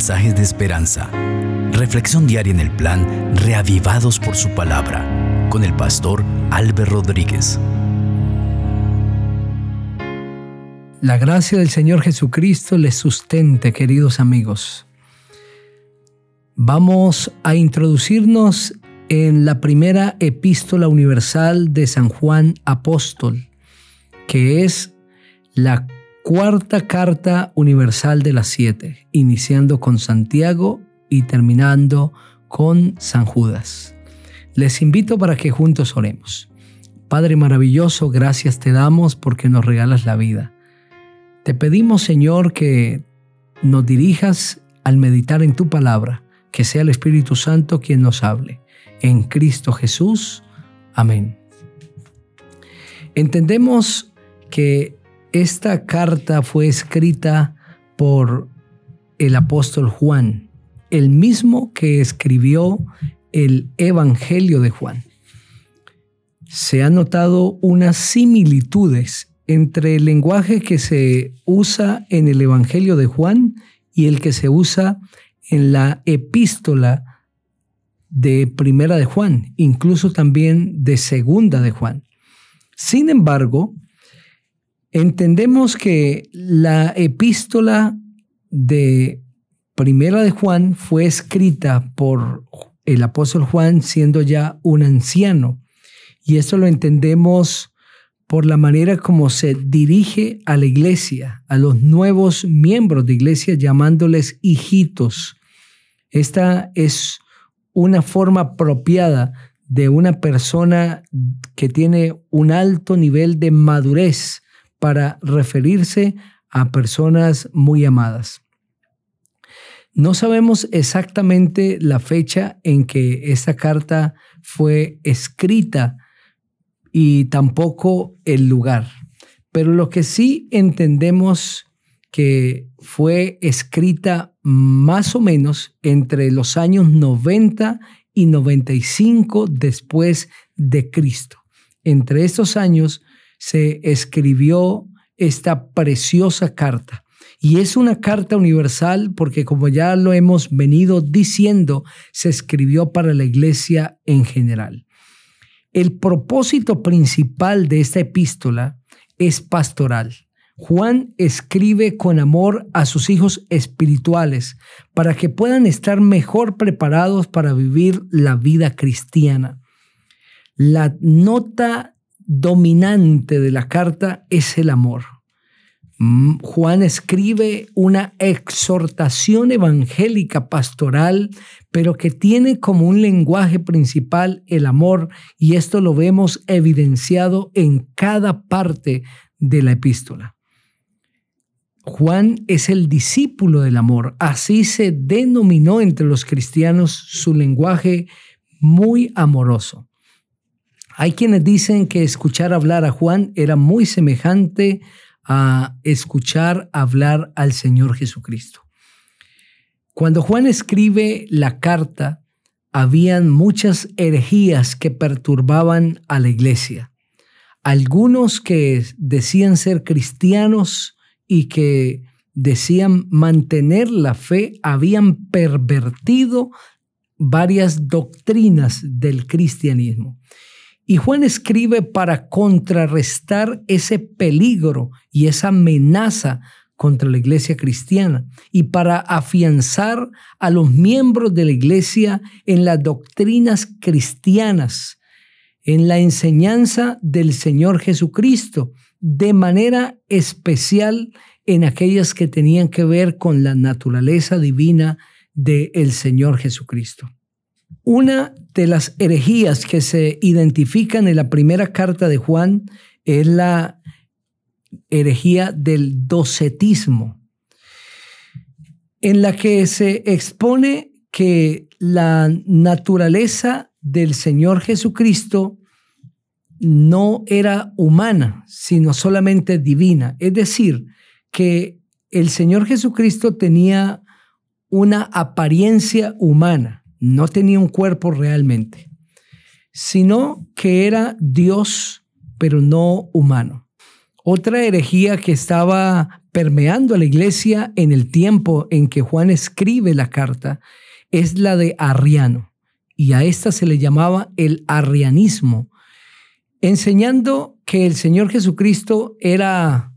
mensajes de esperanza. Reflexión diaria en el plan Reavivados por su palabra con el pastor Álvaro Rodríguez. La gracia del Señor Jesucristo les sustente, queridos amigos. Vamos a introducirnos en la primera epístola universal de San Juan Apóstol, que es la cuarta carta universal de las siete, iniciando con Santiago y terminando con San Judas. Les invito para que juntos oremos. Padre maravilloso, gracias te damos porque nos regalas la vida. Te pedimos, Señor, que nos dirijas al meditar en tu palabra, que sea el Espíritu Santo quien nos hable. En Cristo Jesús. Amén. Entendemos que esta carta fue escrita por el apóstol Juan, el mismo que escribió el Evangelio de Juan. Se han notado unas similitudes entre el lenguaje que se usa en el Evangelio de Juan y el que se usa en la epístola de Primera de Juan, incluso también de Segunda de Juan. Sin embargo, Entendemos que la epístola de Primera de Juan fue escrita por el apóstol Juan siendo ya un anciano. Y eso lo entendemos por la manera como se dirige a la iglesia, a los nuevos miembros de iglesia, llamándoles hijitos. Esta es una forma apropiada de una persona que tiene un alto nivel de madurez para referirse a personas muy amadas. No sabemos exactamente la fecha en que esta carta fue escrita y tampoco el lugar, pero lo que sí entendemos que fue escrita más o menos entre los años 90 y 95 después de Cristo. Entre estos años se escribió esta preciosa carta. Y es una carta universal porque como ya lo hemos venido diciendo, se escribió para la iglesia en general. El propósito principal de esta epístola es pastoral. Juan escribe con amor a sus hijos espirituales para que puedan estar mejor preparados para vivir la vida cristiana. La nota dominante de la carta es el amor. Mm, Juan escribe una exhortación evangélica pastoral, pero que tiene como un lenguaje principal el amor, y esto lo vemos evidenciado en cada parte de la epístola. Juan es el discípulo del amor, así se denominó entre los cristianos su lenguaje muy amoroso. Hay quienes dicen que escuchar hablar a Juan era muy semejante a escuchar hablar al Señor Jesucristo. Cuando Juan escribe la carta, habían muchas herejías que perturbaban a la iglesia. Algunos que decían ser cristianos y que decían mantener la fe habían pervertido varias doctrinas del cristianismo. Y Juan escribe para contrarrestar ese peligro y esa amenaza contra la iglesia cristiana y para afianzar a los miembros de la iglesia en las doctrinas cristianas, en la enseñanza del Señor Jesucristo, de manera especial en aquellas que tenían que ver con la naturaleza divina del Señor Jesucristo. Una de las herejías que se identifican en la primera carta de Juan es la herejía del docetismo, en la que se expone que la naturaleza del Señor Jesucristo no era humana, sino solamente divina. Es decir, que el Señor Jesucristo tenía una apariencia humana no tenía un cuerpo realmente, sino que era Dios, pero no humano. Otra herejía que estaba permeando a la iglesia en el tiempo en que Juan escribe la carta es la de Arriano, y a esta se le llamaba el arrianismo, enseñando que el Señor Jesucristo era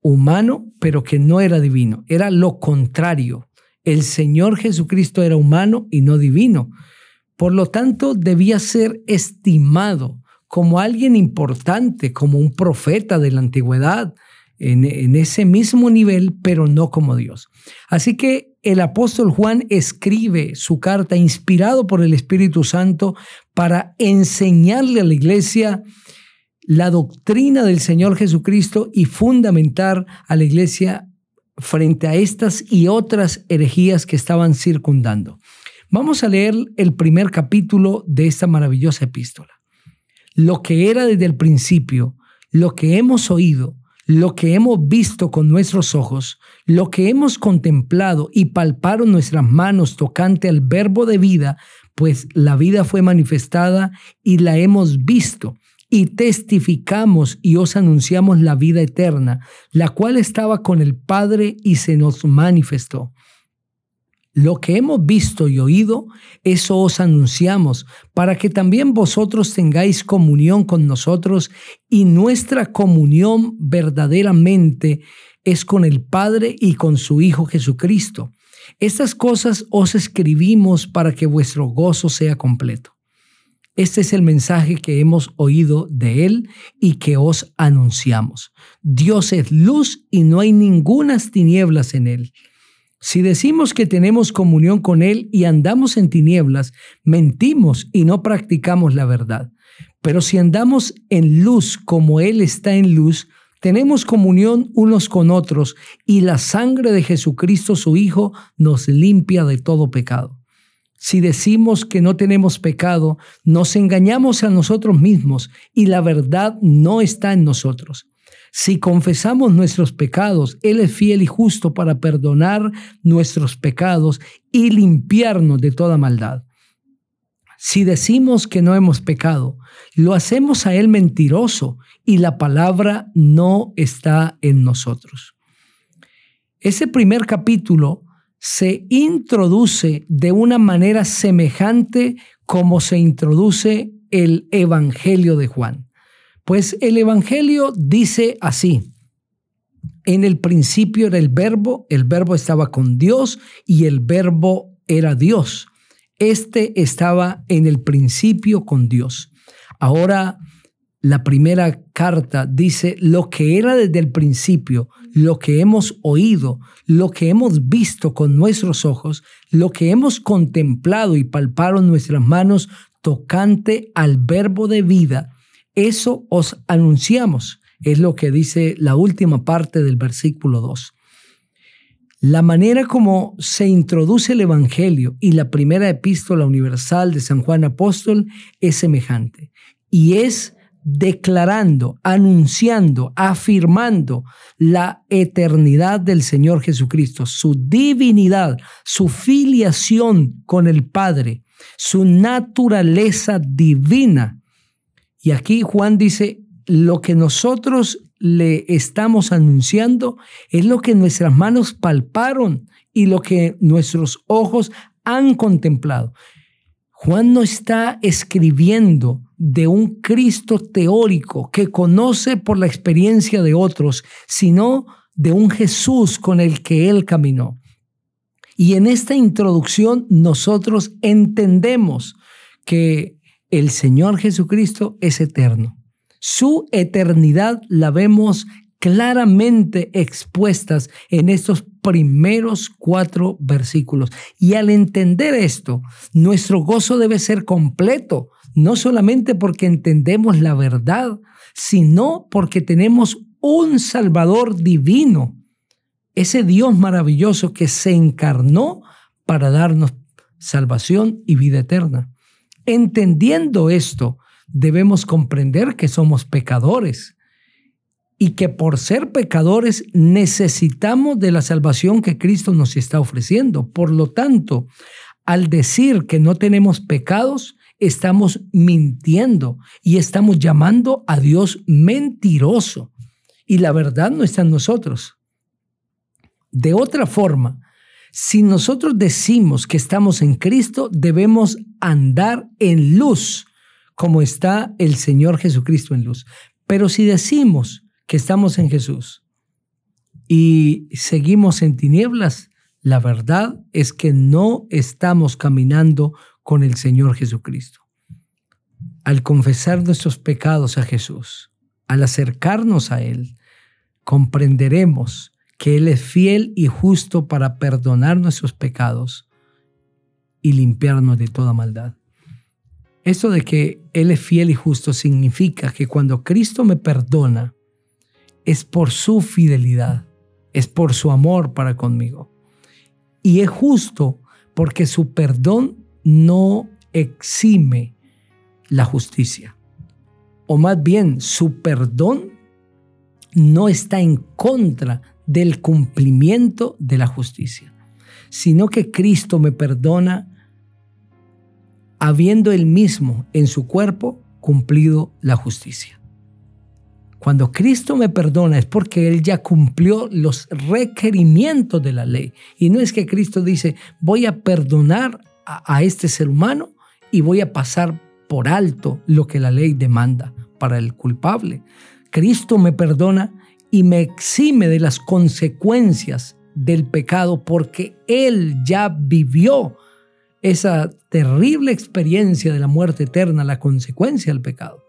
humano, pero que no era divino, era lo contrario. El Señor Jesucristo era humano y no divino. Por lo tanto, debía ser estimado como alguien importante, como un profeta de la antigüedad, en, ese mismo nivel, pero no como Dios. Así que el apóstol Juan escribe su carta inspirado por el Espíritu Santo para enseñarle a la iglesia la doctrina del Señor Jesucristo y fundamentar a la iglesia frente a estas y otras herejías que estaban circundando. Vamos a leer el primer capítulo de esta maravillosa epístola. Lo que era desde el principio, lo que hemos oído, lo que hemos visto con nuestros ojos, lo que hemos contemplado y palparon nuestras manos tocante al verbo de vida, pues la vida fue manifestada y la hemos visto y testificamos y os anunciamos la vida eterna, la cual estaba con el Padre y se nos manifestó. Lo que hemos visto y oído, eso os anunciamos, para que también vosotros tengáis comunión con nosotros y nuestra comunión verdaderamente es con el Padre y con su Hijo Jesucristo. Estas cosas os escribimos para que vuestro gozo sea completo. Este es el mensaje que hemos oído de Él y que os anunciamos. Dios es luz y no hay ningunas tinieblas en Él. Si decimos que tenemos comunión con Él y andamos en tinieblas, mentimos y no practicamos la verdad. Pero si andamos en luz como Él está en luz, tenemos comunión unos con otros y la sangre de Jesucristo su Hijo nos limpia de todo pecado. Si decimos que no tenemos pecado, nos engañamos a nosotros mismos y la verdad no está en nosotros. Si confesamos nuestros pecados, Él es fiel y justo para perdonar nuestros pecados y limpiarnos de toda maldad. Si decimos que no hemos pecado, lo hacemos a Él mentiroso y la palabra no está en nosotros. Ese primer capítulo se introduce de una manera semejante como se introduce el Evangelio de Juan. Pues el Evangelio dice así, en el principio era el verbo, el verbo estaba con Dios y el verbo era Dios. Este estaba en el principio con Dios. Ahora la primera carta dice lo que era desde el principio, lo que hemos oído, lo que hemos visto con nuestros ojos, lo que hemos contemplado y palparon nuestras manos tocante al verbo de vida eso os anunciamos, es lo que dice la última parte del versículo 2. La manera como se introduce el Evangelio y la primera epístola universal de San Juan Apóstol es semejante y es declarando, anunciando, afirmando la eternidad del Señor Jesucristo, su divinidad, su filiación con el Padre, su naturaleza divina y aquí Juan dice, lo que nosotros le estamos anunciando es lo que nuestras manos palparon y lo que nuestros ojos han contemplado. Juan no está escribiendo de un Cristo teórico que conoce por la experiencia de otros, sino de un Jesús con el que él caminó. Y en esta introducción nosotros entendemos que el Señor Jesucristo es eterno. Su eternidad la vemos claramente expuestas en estos primeros cuatro versículos. Y al entender esto, nuestro gozo debe ser completo, no solamente porque entendemos la verdad, sino porque tenemos un Salvador divino, ese Dios maravilloso que se encarnó para darnos salvación y vida eterna. Entendiendo esto, debemos comprender que somos pecadores y que por ser pecadores necesitamos de la salvación que Cristo nos está ofreciendo. Por lo tanto, al decir que no tenemos pecados, estamos mintiendo y estamos llamando a Dios mentiroso. Y la verdad no está en nosotros. De otra forma, si nosotros decimos que estamos en Cristo, debemos andar en luz, como está el Señor Jesucristo en luz. Pero si decimos que estamos en Jesús y seguimos en tinieblas, la verdad es que no estamos caminando con el Señor Jesucristo. Al confesar nuestros pecados a Jesús, al acercarnos a Él, comprenderemos que Él es fiel y justo para perdonar nuestros pecados y limpiarnos de toda maldad. Esto de que Él es fiel y justo significa que cuando Cristo me perdona, es por su fidelidad, es por su amor para conmigo. Y es justo porque su perdón no exime la justicia. O más bien, su perdón no está en contra del cumplimiento de la justicia, sino que Cristo me perdona habiendo él mismo en su cuerpo cumplido la justicia. Cuando Cristo me perdona es porque Él ya cumplió los requerimientos de la ley. Y no es que Cristo dice, voy a perdonar a, este ser humano y voy a pasar por alto lo que la ley demanda para el culpable. Cristo me perdona y me exime de las consecuencias del pecado porque Él ya vivió esa terrible experiencia de la muerte eterna, la consecuencia del pecado.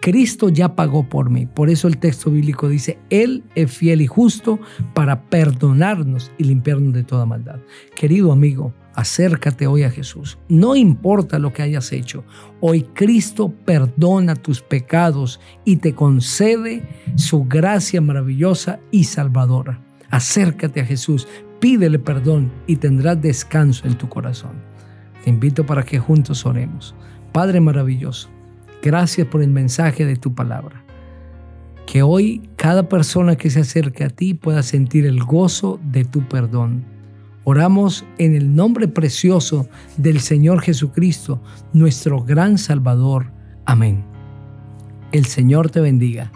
Cristo ya pagó por mí. Por eso el texto bíblico dice, Él es fiel y justo para perdonarnos y limpiarnos de toda maldad. Querido amigo, acércate hoy a Jesús. No importa lo que hayas hecho. Hoy Cristo perdona tus pecados y te concede su gracia maravillosa y salvadora. Acércate a Jesús, pídele perdón y tendrás descanso en tu corazón. Te invito para que juntos oremos. Padre maravilloso, gracias por el mensaje de tu palabra. Que hoy cada persona que se acerque a ti pueda sentir el gozo de tu perdón. Oramos en el nombre precioso del Señor Jesucristo, nuestro gran Salvador. Amén. El Señor te bendiga.